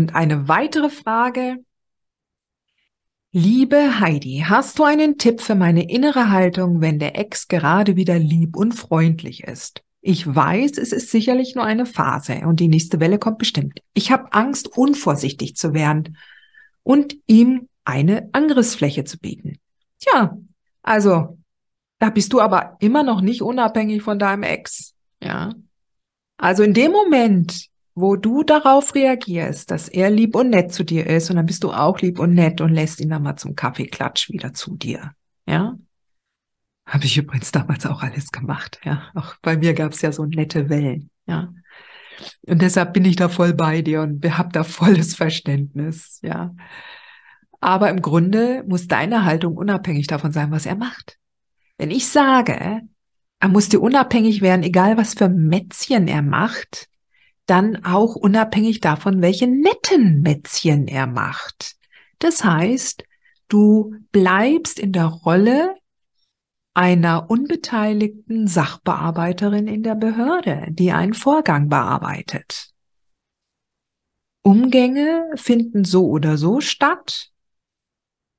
Und eine weitere Frage. Liebe Heidi, hast du einen Tipp für meine innere Haltung, wenn der Ex gerade wieder lieb und freundlich ist? Ich weiß, es ist sicherlich nur eine Phase und die nächste Welle kommt bestimmt. Ich habe Angst, unvorsichtig zu werden und ihm eine Angriffsfläche zu bieten. Tja, also, da bist du aber immer noch nicht unabhängig von deinem Ex. Ja. Also in dem Moment, wo du darauf reagierst, dass er lieb und nett zu dir ist und dann bist du auch lieb und nett und lässt ihn dann mal zum Kaffeeklatsch wieder zu dir. Ja? Habe ich übrigens damals auch alles gemacht. Ja, auch bei mir gab es ja so nette Wellen. Ja, und deshalb bin ich da voll bei dir und habe da volles Verständnis. Ja, aber im Grunde muss deine Haltung unabhängig davon sein, was er macht. Wenn ich sage, er muss dir unabhängig werden, egal was für Mätzchen er macht, dann auch unabhängig davon, welche netten Mätzchen er macht. Das heißt, du bleibst in der Rolle einer unbeteiligten Sachbearbeiterin in der Behörde, die einen Vorgang bearbeitet. Umgänge finden so oder so statt.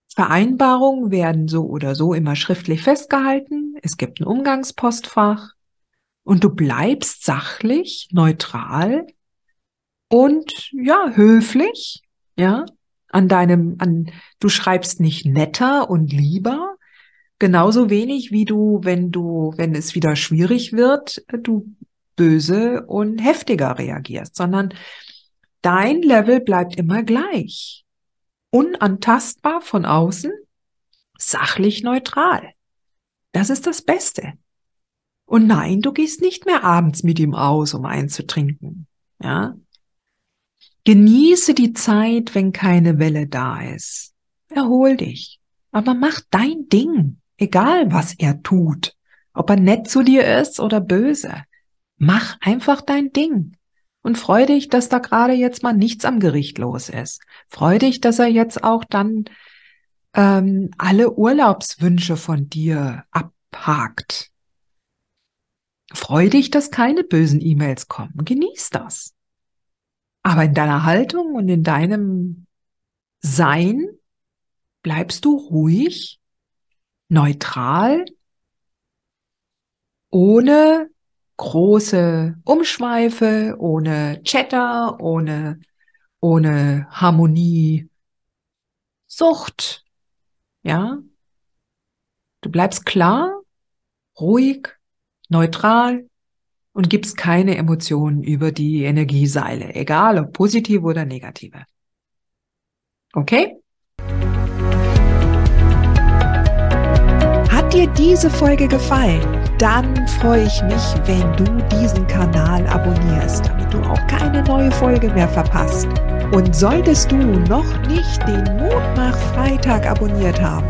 Vereinbarungen werden so oder so immer schriftlich festgehalten. Es gibt ein Umgangspostfach und du bleibst sachlich, neutral und ja, höflich, ja, an deinem, an, du schreibst nicht netter und lieber, genauso wenig wie du, wenn du, wenn es wieder schwierig wird, du böse und heftiger reagierst, sondern dein Level bleibt immer gleich. Unantastbar von außen, sachlich neutral. Das ist das Beste. Und nein, du gehst nicht mehr abends mit ihm aus, um einzutrinken. Ja? Genieße die Zeit, wenn keine Welle da ist. Erhol dich. Aber mach dein Ding. Egal, was er tut. Ob er nett zu dir ist oder böse. Mach einfach dein Ding. Und freu dich, dass da gerade jetzt mal nichts am Gericht los ist. Freu dich, dass er jetzt auch dann ähm, alle Urlaubswünsche von dir abhakt. Freu dich, dass keine bösen E-Mails kommen. Genieß das. Aber in deiner Haltung und in deinem Sein bleibst du ruhig, neutral, ohne große Umschweife, ohne Chatter, ohne, ohne Harmonie, Sucht. Ja? Du bleibst klar, ruhig, neutral und gibst keine Emotionen über die Energieseile, egal ob positive oder negative. Okay? Hat dir diese Folge gefallen? Dann freue ich mich, wenn du diesen Kanal abonnierst, damit du auch keine neue Folge mehr verpasst. Und solltest du noch nicht den Mutmach Freitag abonniert haben,